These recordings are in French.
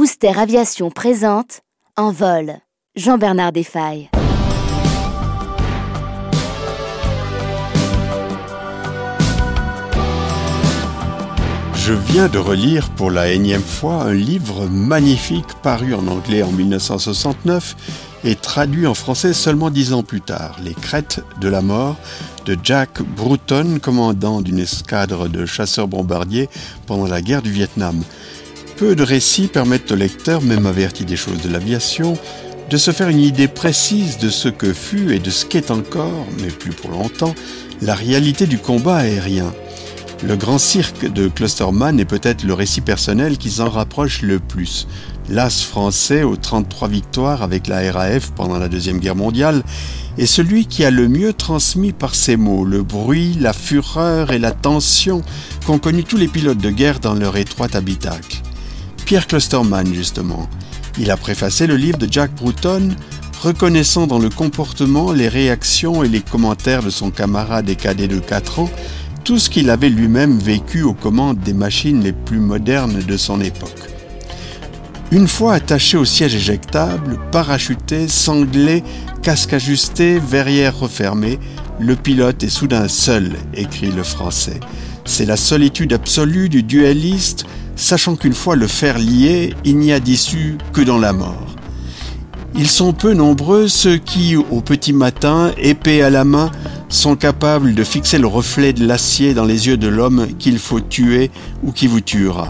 Booster Aviation présente En vol. Jean-Bernard Desfailles. Je viens de relire pour la énième fois un livre magnifique paru en anglais en 1969 et traduit en français seulement dix ans plus tard, Les Crêtes de la mort de Jack Bruton, commandant d'une escadre de chasseurs-bombardiers pendant la guerre du Vietnam. Peu de récits permettent au lecteur, même averti des choses de l'aviation, de se faire une idée précise de ce que fut et de ce qu'est encore, mais plus pour longtemps, la réalité du combat aérien. Le grand cirque de Clusterman est peut-être le récit personnel qui s'en rapproche le plus. L'as français aux 33 victoires avec la RAF pendant la Deuxième Guerre mondiale est celui qui a le mieux transmis par ses mots le bruit, la fureur et la tension qu'ont connu tous les pilotes de guerre dans leur étroit habitacle. Pierre Clusterman, justement. Il a préfacé le livre de Jack Bruton, reconnaissant dans le comportement, les réactions et les commentaires de son camarade et cadet de 4 ans tout ce qu'il avait lui-même vécu aux commandes des machines les plus modernes de son époque. Une fois attaché au siège éjectable, parachuté, sanglé, casque ajusté, verrière refermée, le pilote est soudain seul, écrit le français. C'est la solitude absolue du duelliste, sachant qu'une fois le fer lié, il n'y a d'issue que dans la mort. Ils sont peu nombreux ceux qui, au petit matin, épée à la main, sont capables de fixer le reflet de l'acier dans les yeux de l'homme qu'il faut tuer ou qui vous tuera.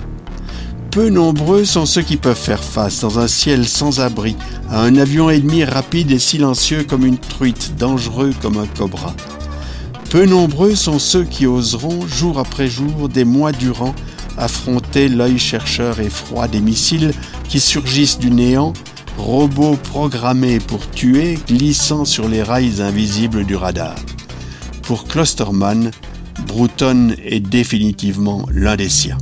Peu nombreux sont ceux qui peuvent faire face dans un ciel sans abri à un avion ennemi rapide et silencieux comme une truite, dangereux comme un cobra. Peu nombreux sont ceux qui oseront, jour après jour, des mois durant, affronter l'œil chercheur et froid des missiles qui surgissent du néant, robots programmés pour tuer, glissant sur les rails invisibles du radar. Pour Klosterman, Bruton est définitivement l'un des siens.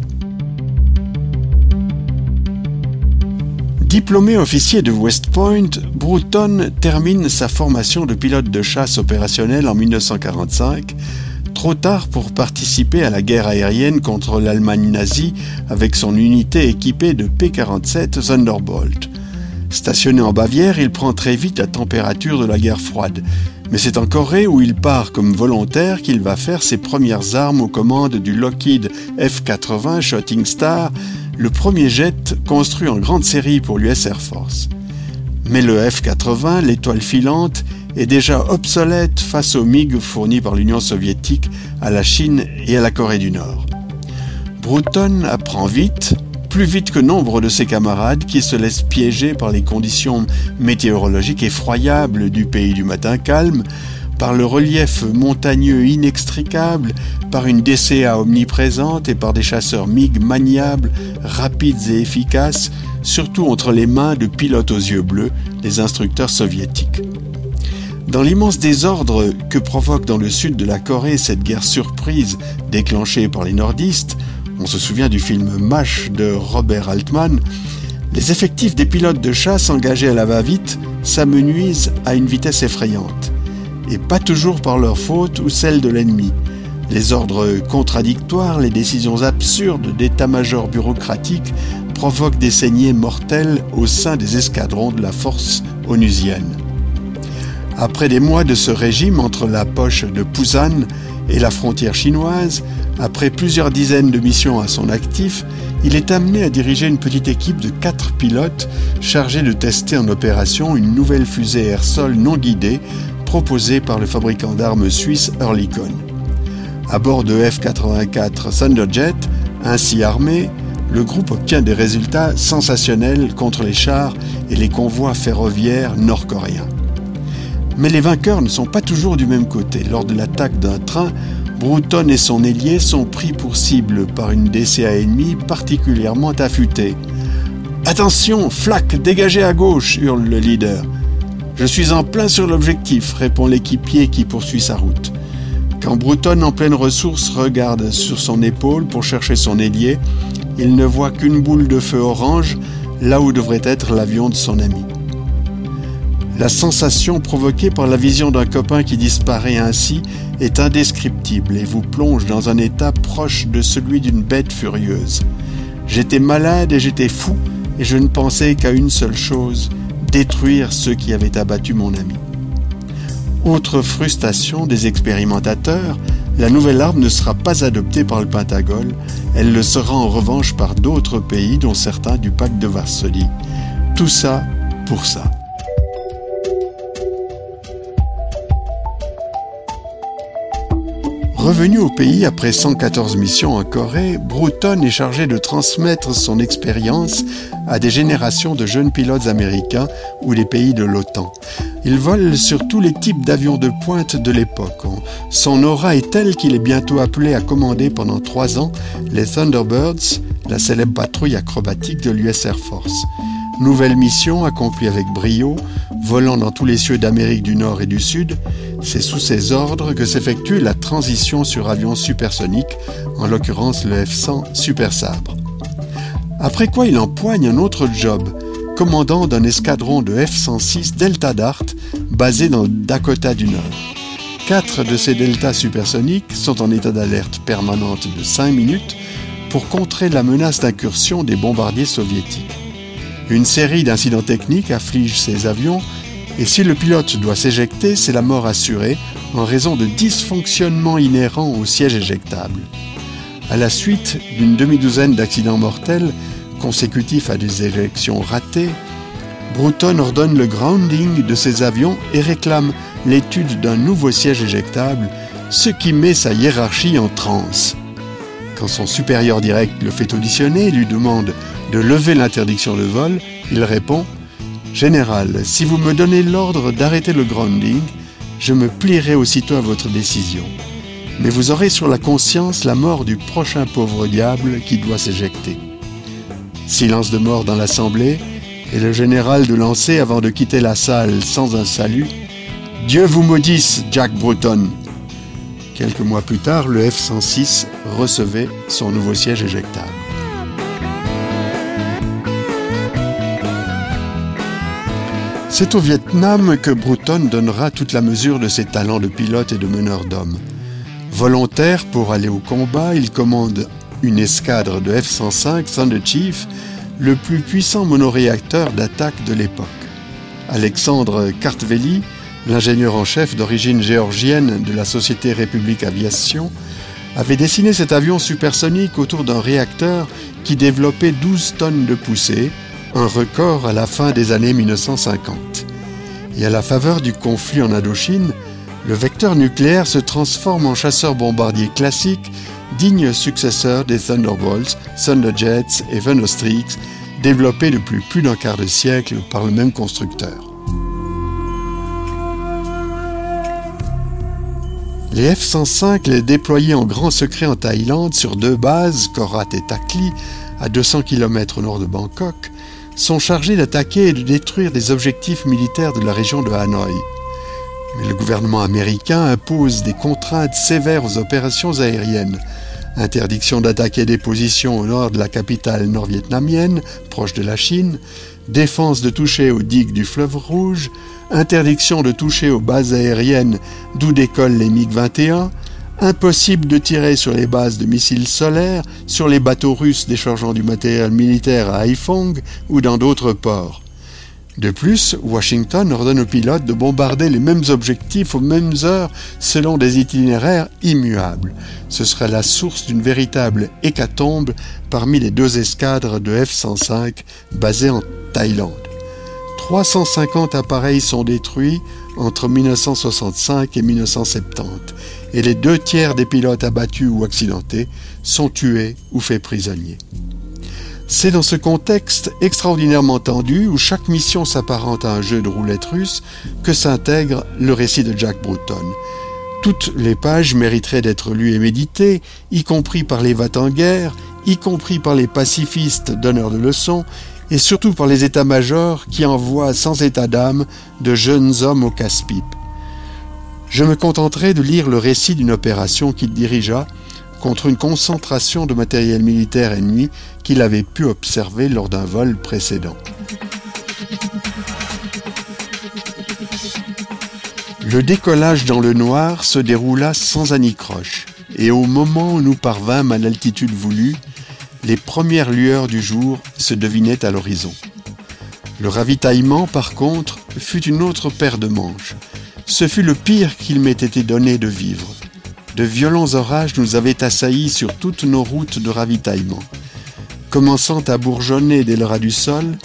Diplômé officier de West Point, Bruton termine sa formation de pilote de chasse opérationnel en 1945, trop tard pour participer à la guerre aérienne contre l'Allemagne nazie avec son unité équipée de P-47 Thunderbolt. Stationné en Bavière, il prend très vite la température de la guerre froide mais c'est en Corée où il part comme volontaire qu'il va faire ses premières armes aux commandes du Lockheed F-80 Shooting Star, le premier jet construit en grande série pour l'US Air Force. Mais le F-80, l'étoile filante, est déjà obsolète face aux MiG fournis par l'Union soviétique à la Chine et à la Corée du Nord. Bruton apprend vite, plus vite que nombre de ses camarades qui se laissent piéger par les conditions météorologiques effroyables du pays du matin calme, par le relief montagneux inextricable, par une DCA omniprésente et par des chasseurs MiG maniables, rapides et efficaces, surtout entre les mains de pilotes aux yeux bleus, les instructeurs soviétiques. Dans l'immense désordre que provoque dans le sud de la Corée cette guerre surprise déclenchée par les nordistes, on se souvient du film MASH de Robert Altman, les effectifs des pilotes de chasse engagés à la va-vite s'amenuisent à une vitesse effrayante, et pas toujours par leur faute ou celle de l'ennemi. Les ordres contradictoires, les décisions absurdes d'état-major bureaucratique provoquent des saignées mortelles au sein des escadrons de la force onusienne. Après des mois de ce régime entre la poche de Pusan et la frontière chinoise, après plusieurs dizaines de missions à son actif, il est amené à diriger une petite équipe de quatre pilotes chargés de tester en opération une nouvelle fusée air-sol non guidée proposée par le fabricant d'armes suisse Earlycon. À bord de F-84 Thunderjet, ainsi armé, le groupe obtient des résultats sensationnels contre les chars et les convois ferroviaires nord-coréens. Mais les vainqueurs ne sont pas toujours du même côté. Lors de l'attaque d'un train, Bruton et son ailier sont pris pour cible par une DCA ennemie particulièrement affûtée. Attention, flaque, dégagez à gauche, hurle le leader. Je suis en plein sur l'objectif, répond l'équipier qui poursuit sa route. Quand Bruton, en pleine ressource, regarde sur son épaule pour chercher son ailier, il ne voit qu'une boule de feu orange là où devrait être l'avion de son ami. La sensation provoquée par la vision d'un copain qui disparaît ainsi est indescriptible et vous plonge dans un état proche de celui d'une bête furieuse. J'étais malade et j'étais fou, et je ne pensais qu'à une seule chose, détruire ceux qui avaient abattu mon ami. Autre frustration des expérimentateurs, la nouvelle arme ne sera pas adoptée par le Pentagone, elle le sera en revanche par d'autres pays, dont certains du pacte de Varsovie. Tout ça pour ça. Revenu au pays après 114 missions en Corée, Bruton est chargé de transmettre son expérience à des générations de jeunes pilotes américains ou les pays de l'OTAN. Il vole sur tous les types d'avions de pointe de l'époque. Son aura est telle qu'il est bientôt appelé à commander pendant trois ans les Thunderbirds, la célèbre patrouille acrobatique de l'US Air Force. Nouvelle mission accomplie avec brio, volant dans tous les cieux d'Amérique du Nord et du Sud, c'est sous ses ordres que s'effectue la transition sur avion supersonique, en l'occurrence le F-100 Super Sabre. Après quoi il empoigne un autre job, commandant d'un escadron de F-106 Delta Dart basé dans le Dakota du Nord. Quatre de ces deltas supersoniques sont en état d'alerte permanente de 5 minutes pour contrer la menace d'incursion des bombardiers soviétiques. Une série d'incidents techniques afflige ces avions et si le pilote doit s'éjecter, c'est la mort assurée en raison de dysfonctionnements inhérents au siège éjectable. À la suite d'une demi-douzaine d'accidents mortels consécutifs à des éjections ratées, Bruton ordonne le grounding de ses avions et réclame l'étude d'un nouveau siège éjectable, ce qui met sa hiérarchie en transe. Quand son supérieur direct le fait auditionner et lui demande de lever l'interdiction de vol, il répond Général, si vous me donnez l'ordre d'arrêter le grounding, je me plierai aussitôt à votre décision. Mais vous aurez sur la conscience la mort du prochain pauvre diable qui doit s'éjecter. Silence de mort dans l'assemblée, et le général de lancer avant de quitter la salle sans un salut. Dieu vous maudisse, Jack Bruton. Quelques mois plus tard, le F-106 recevait son nouveau siège éjectable. C'est au Vietnam que Bruton donnera toute la mesure de ses talents de pilote et de meneur d'hommes. Volontaire pour aller au combat, il commande une escadre de F-105 Thunder Chief, le plus puissant monoréacteur d'attaque de l'époque. Alexandre Kartveli, l'ingénieur en chef d'origine géorgienne de la société République Aviation, avait dessiné cet avion supersonique autour d'un réacteur qui développait 12 tonnes de poussée, un record à la fin des années 1950. Et à la faveur du conflit en Indochine, le vecteur nucléaire se transforme en chasseur-bombardier classique, digne successeur des Thunderbolts, Thunderjets et Thunderstreaks, développés depuis plus d'un quart de siècle par le même constructeur. Les F-105, les déployés en grand secret en Thaïlande sur deux bases, Korat et Takli, à 200 km au nord de Bangkok, sont chargés d'attaquer et de détruire des objectifs militaires de la région de Hanoï. Mais le gouvernement américain impose des contraintes sévères aux opérations aériennes. Interdiction d'attaquer des positions au nord de la capitale nord-vietnamienne, proche de la Chine, défense de toucher aux digues du fleuve Rouge, interdiction de toucher aux bases aériennes d'où décollent les MiG-21, Impossible de tirer sur les bases de missiles solaires, sur les bateaux russes déchargeant du matériel militaire à Haiphong ou dans d'autres ports. De plus, Washington ordonne aux pilotes de bombarder les mêmes objectifs aux mêmes heures selon des itinéraires immuables. Ce serait la source d'une véritable hécatombe parmi les deux escadres de F-105 basées en Thaïlande. 350 appareils sont détruits entre 1965 et 1970 et les deux tiers des pilotes abattus ou accidentés sont tués ou faits prisonniers. C'est dans ce contexte extraordinairement tendu où chaque mission s'apparente à un jeu de roulette russe que s'intègre le récit de Jack Bruton. Toutes les pages mériteraient d'être lues et méditées, y compris par les vats en guerre, y compris par les pacifistes donneurs de leçons, et surtout par les états-majors qui envoient sans état d'âme de jeunes hommes au casse-pipe je me contenterai de lire le récit d'une opération qu'il dirigea contre une concentration de matériel militaire ennemi qu'il avait pu observer lors d'un vol précédent. Le décollage dans le noir se déroula sans anicroche, et au moment où nous parvînmes à l'altitude voulue, les premières lueurs du jour se devinaient à l'horizon. Le ravitaillement, par contre, fut une autre paire de manches. Ce fut le pire qu'il m'ait été donné de vivre. De violents orages nous avaient assaillis sur toutes nos routes de ravitaillement. Commençant à bourgeonner dès le ras du sol,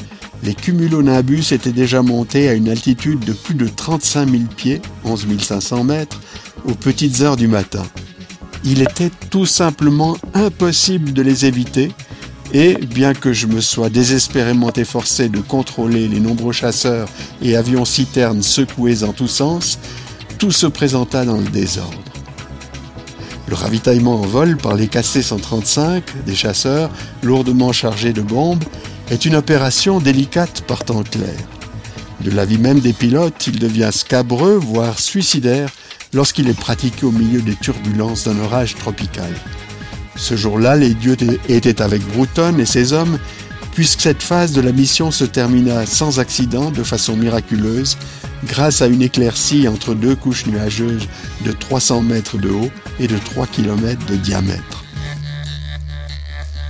les cumulonimbus étaient déjà montés à une altitude de plus de 35 000 pieds, 11 500 mètres, aux petites heures du matin. Il était tout simplement impossible de les éviter, et bien que je me sois désespérément efforcé de contrôler les nombreux chasseurs et avions citernes secoués en tous sens, tout se présenta dans le désordre. Le ravitaillement en vol par les KC-135 des chasseurs, lourdement chargés de bombes, est une opération délicate par temps clair. De l'avis même des pilotes, il devient scabreux, voire suicidaire, lorsqu'il est pratiqué au milieu des turbulences d'un orage tropical. Ce jour-là, les dieux étaient avec Bruton et ses hommes, puisque cette phase de la mission se termina sans accident de façon miraculeuse, grâce à une éclaircie entre deux couches nuageuses de 300 mètres de haut et de 3 km de diamètre.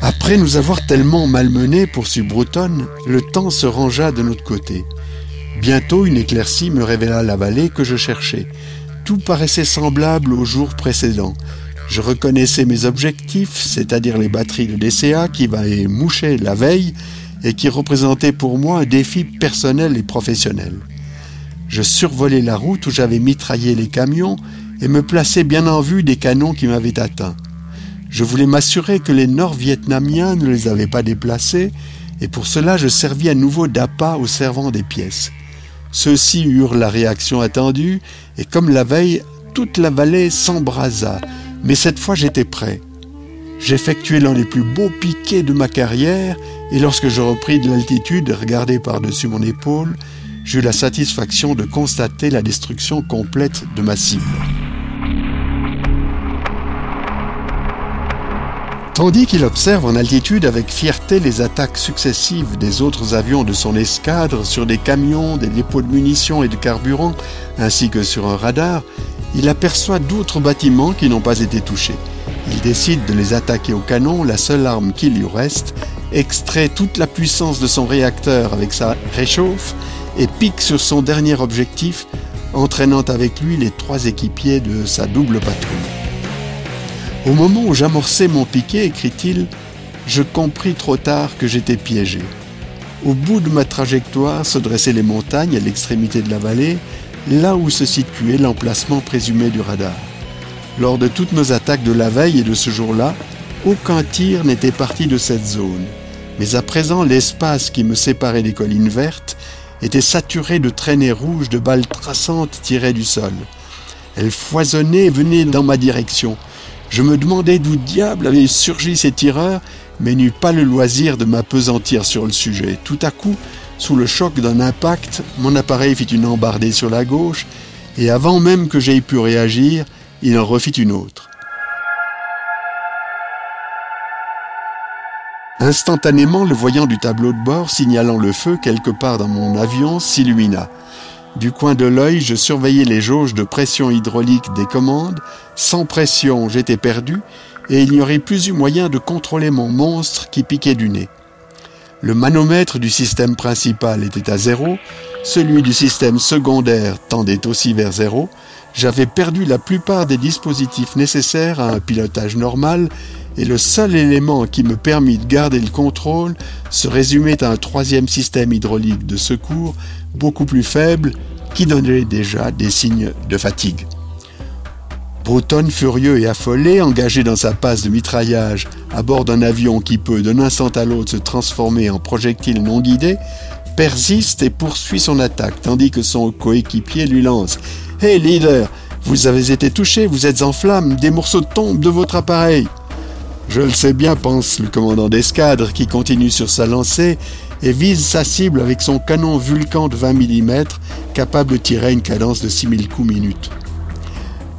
Après nous avoir tellement malmenés, poursuit Bruton, le temps se rangea de notre côté. Bientôt une éclaircie me révéla la vallée que je cherchais. Tout paraissait semblable au jour précédent. Je reconnaissais mes objectifs, c'est-à-dire les batteries de DCA qui m'avaient mouché la veille et qui représentaient pour moi un défi personnel et professionnel. Je survolais la route où j'avais mitraillé les camions et me plaçais bien en vue des canons qui m'avaient atteint. Je voulais m'assurer que les Nord-Vietnamiens ne les avaient pas déplacés et pour cela je servis à nouveau d'appât aux servants des pièces. Ceux-ci eurent la réaction attendue et comme la veille, toute la vallée s'embrasa mais cette fois j'étais prêt. J'effectuai l'un des plus beaux piquets de ma carrière, et lorsque je repris de l'altitude et regardai par-dessus mon épaule, j'eus la satisfaction de constater la destruction complète de ma cible. Tandis qu'il observe en altitude avec fierté les attaques successives des autres avions de son escadre sur des camions, des dépôts de munitions et de carburant, ainsi que sur un radar, il aperçoit d'autres bâtiments qui n'ont pas été touchés. Il décide de les attaquer au canon, la seule arme qui lui reste, extrait toute la puissance de son réacteur avec sa réchauffe et pique sur son dernier objectif, entraînant avec lui les trois équipiers de sa double patrouille. Au moment où j'amorçais mon piquet, écrit-il, je compris trop tard que j'étais piégé. Au bout de ma trajectoire se dressaient les montagnes à l'extrémité de la vallée, là où se situait l'emplacement présumé du radar. Lors de toutes nos attaques de la veille et de ce jour-là, aucun tir n'était parti de cette zone. Mais à présent, l'espace qui me séparait des collines vertes était saturé de traînées rouges de balles traçantes tirées du sol. Elles foisonnaient et venaient dans ma direction. Je me demandais d'où diable avaient surgi ces tireurs, mais n'eus pas le loisir de m'apesantir sur le sujet. Tout à coup, sous le choc d'un impact, mon appareil fit une embardée sur la gauche, et avant même que j'aie pu réagir, il en refit une autre. Instantanément, le voyant du tableau de bord signalant le feu quelque part dans mon avion s'illumina. Du coin de l'œil, je surveillais les jauges de pression hydraulique des commandes. Sans pression, j'étais perdu, et il n'y aurait plus eu moyen de contrôler mon monstre qui piquait du nez. Le manomètre du système principal était à zéro, celui du système secondaire tendait aussi vers zéro, j'avais perdu la plupart des dispositifs nécessaires à un pilotage normal et le seul élément qui me permit de garder le contrôle se résumait à un troisième système hydraulique de secours beaucoup plus faible qui donnait déjà des signes de fatigue. Bruton, furieux et affolé, engagé dans sa passe de mitraillage à bord d'un avion qui peut d'un instant à l'autre se transformer en projectile non guidé, persiste et poursuit son attaque, tandis que son coéquipier lui lance Hé leader, vous avez été touché, vous êtes en flammes, des morceaux tombent de votre appareil. Je le sais bien, pense le commandant d'escadre, qui continue sur sa lancée et vise sa cible avec son canon Vulcan de 20 mm, capable de tirer une cadence de 6000 coups minutes.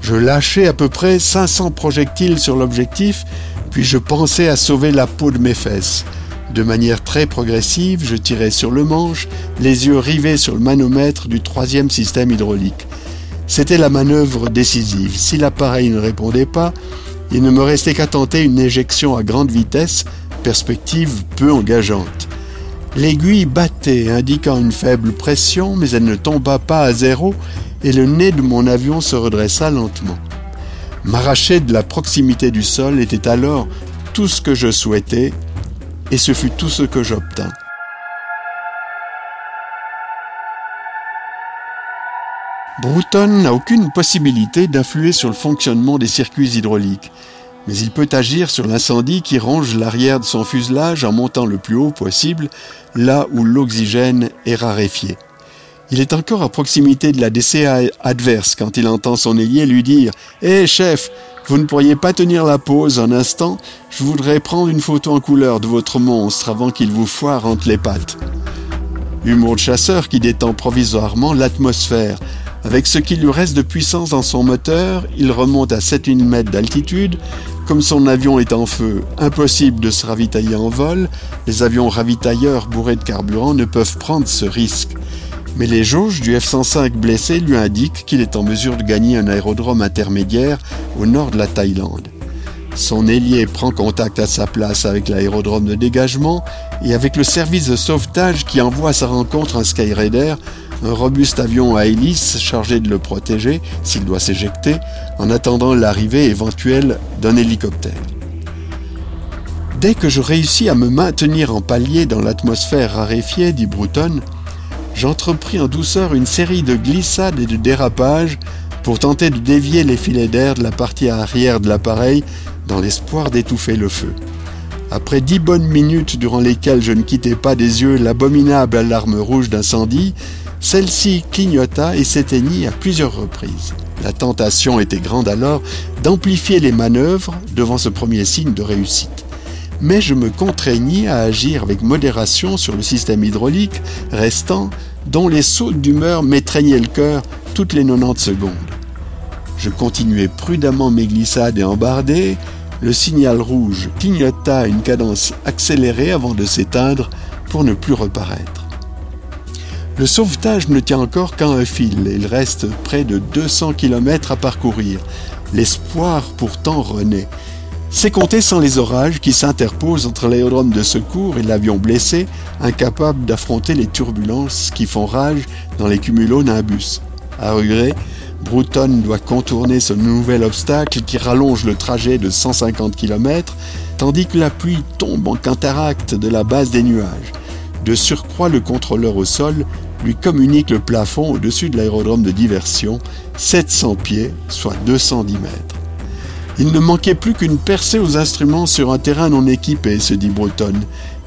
Je lâchais à peu près 500 projectiles sur l'objectif, puis je pensais à sauver la peau de mes fesses. De manière très progressive, je tirais sur le manche, les yeux rivés sur le manomètre du troisième système hydraulique. C'était la manœuvre décisive. Si l'appareil ne répondait pas, il ne me restait qu'à tenter une éjection à grande vitesse, perspective peu engageante. L'aiguille battait, indiquant une faible pression, mais elle ne tomba pas à zéro et le nez de mon avion se redressa lentement. M'arracher de la proximité du sol était alors tout ce que je souhaitais et ce fut tout ce que j'obtins. Broughton n'a aucune possibilité d'influer sur le fonctionnement des circuits hydrauliques, mais il peut agir sur l'incendie qui ronge l'arrière de son fuselage en montant le plus haut possible, là où l'oxygène est raréfié. Il est encore à proximité de la DCA adverse quand il entend son ailier lui dire Hé chef, vous ne pourriez pas tenir la pause un instant Je voudrais prendre une photo en couleur de votre monstre avant qu'il vous foire entre les pattes. Humour de chasseur qui détend provisoirement l'atmosphère. Avec ce qui lui reste de puissance dans son moteur, il remonte à 7000 mètres d'altitude. Comme son avion est en feu, impossible de se ravitailler en vol, les avions ravitailleurs bourrés de carburant ne peuvent prendre ce risque mais les jauges du F-105 blessé lui indiquent qu'il est en mesure de gagner un aérodrome intermédiaire au nord de la Thaïlande. Son ailier prend contact à sa place avec l'aérodrome de dégagement et avec le service de sauvetage qui envoie à sa rencontre un Skyraider, un robuste avion à hélice chargé de le protéger s'il doit s'éjecter en attendant l'arrivée éventuelle d'un hélicoptère. Dès que je réussis à me maintenir en palier dans l'atmosphère raréfiée, dit Bruton, j'entrepris en douceur une série de glissades et de dérapages pour tenter de dévier les filets d'air de la partie arrière de l'appareil dans l'espoir d'étouffer le feu. Après dix bonnes minutes durant lesquelles je ne quittais pas des yeux l'abominable alarme rouge d'incendie, celle-ci clignota et s'éteignit à plusieurs reprises. La tentation était grande alors d'amplifier les manœuvres devant ce premier signe de réussite mais je me contraignis à agir avec modération sur le système hydraulique restant, dont les sautes d'humeur m'étreignaient le cœur toutes les 90 secondes. Je continuais prudemment mes glissades et embardées, le signal rouge clignota à une cadence accélérée avant de s'éteindre pour ne plus reparaître. Le sauvetage ne tient encore qu'à un fil il reste près de 200 km à parcourir. L'espoir pourtant renaît c'est compter sans les orages qui s'interposent entre l'aérodrome de secours et l'avion blessé, incapable d'affronter les turbulences qui font rage dans les cumulonimbus. À regret, Bruton doit contourner ce nouvel obstacle qui rallonge le trajet de 150 km, tandis que la pluie tombe en cataracte de la base des nuages. De surcroît, le contrôleur au sol lui communique le plafond au-dessus de l'aérodrome de diversion, 700 pieds, soit 210 mètres. Il ne manquait plus qu'une percée aux instruments sur un terrain non équipé, se dit Breton,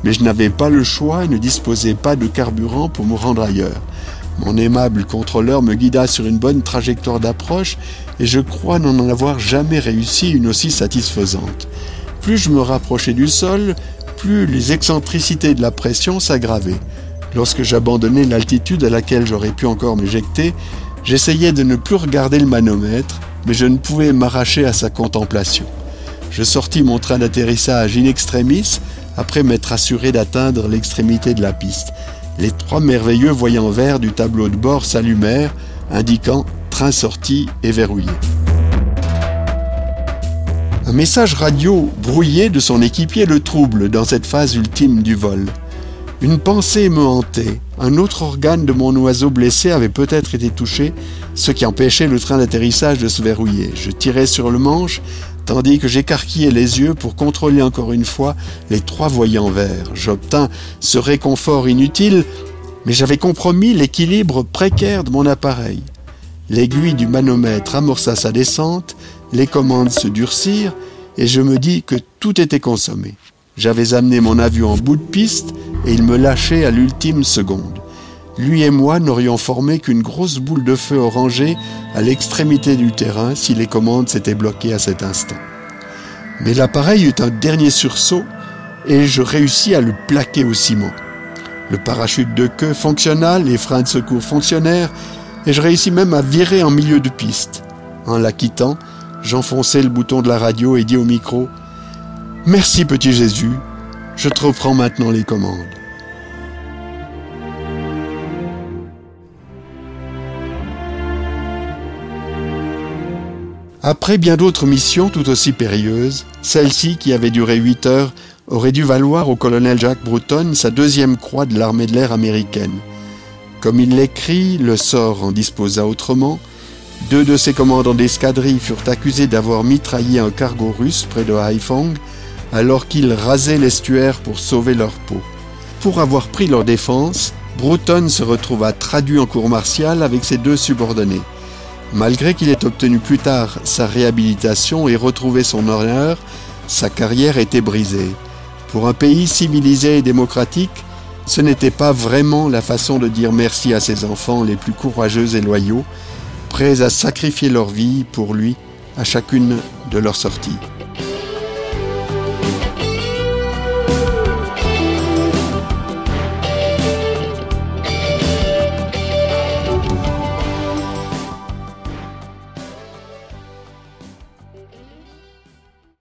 mais je n'avais pas le choix et ne disposais pas de carburant pour me rendre ailleurs. Mon aimable contrôleur me guida sur une bonne trajectoire d'approche et je crois n'en avoir jamais réussi une aussi satisfaisante. Plus je me rapprochais du sol, plus les excentricités de la pression s'aggravaient. Lorsque j'abandonnais l'altitude à laquelle j'aurais pu encore m'éjecter, j'essayais de ne plus regarder le manomètre, mais je ne pouvais m'arracher à sa contemplation. Je sortis mon train d'atterrissage in extremis après m'être assuré d'atteindre l'extrémité de la piste. Les trois merveilleux voyants verts du tableau de bord s'allumèrent, indiquant train sorti et verrouillé. Un message radio brouillé de son équipier le trouble dans cette phase ultime du vol. Une pensée me hantait. Un autre organe de mon oiseau blessé avait peut-être été touché, ce qui empêchait le train d'atterrissage de se verrouiller. Je tirais sur le manche, tandis que j'écarquillais les yeux pour contrôler encore une fois les trois voyants verts. J'obtins ce réconfort inutile, mais j'avais compromis l'équilibre précaire de mon appareil. L'aiguille du manomètre amorça sa descente, les commandes se durcirent, et je me dis que tout était consommé. J'avais amené mon avion en bout de piste et il me lâchait à l'ultime seconde. Lui et moi n'aurions formé qu'une grosse boule de feu orangée à l'extrémité du terrain si les commandes s'étaient bloquées à cet instant. Mais l'appareil eut un dernier sursaut et je réussis à le plaquer au ciment. Le parachute de queue fonctionna, les freins de secours fonctionnèrent et je réussis même à virer en milieu de piste. En la quittant, j'enfonçai le bouton de la radio et dis au micro Merci petit Jésus, je te reprends maintenant les commandes. Après bien d'autres missions tout aussi périlleuses, celle-ci, qui avait duré huit heures, aurait dû valoir au colonel Jack Bruton sa deuxième croix de l'armée de l'air américaine. Comme il l'écrit, le sort en disposa autrement. Deux de ses commandants d'escadrille furent accusés d'avoir mitraillé un cargo russe près de Haiphong alors qu'ils rasaient l'estuaire pour sauver leur peau. Pour avoir pris leur défense, Bruton se retrouva traduit en cour martiale avec ses deux subordonnés. Malgré qu'il ait obtenu plus tard sa réhabilitation et retrouvé son honneur, sa carrière était brisée. Pour un pays civilisé et démocratique, ce n'était pas vraiment la façon de dire merci à ses enfants les plus courageux et loyaux, prêts à sacrifier leur vie pour lui à chacune de leurs sorties.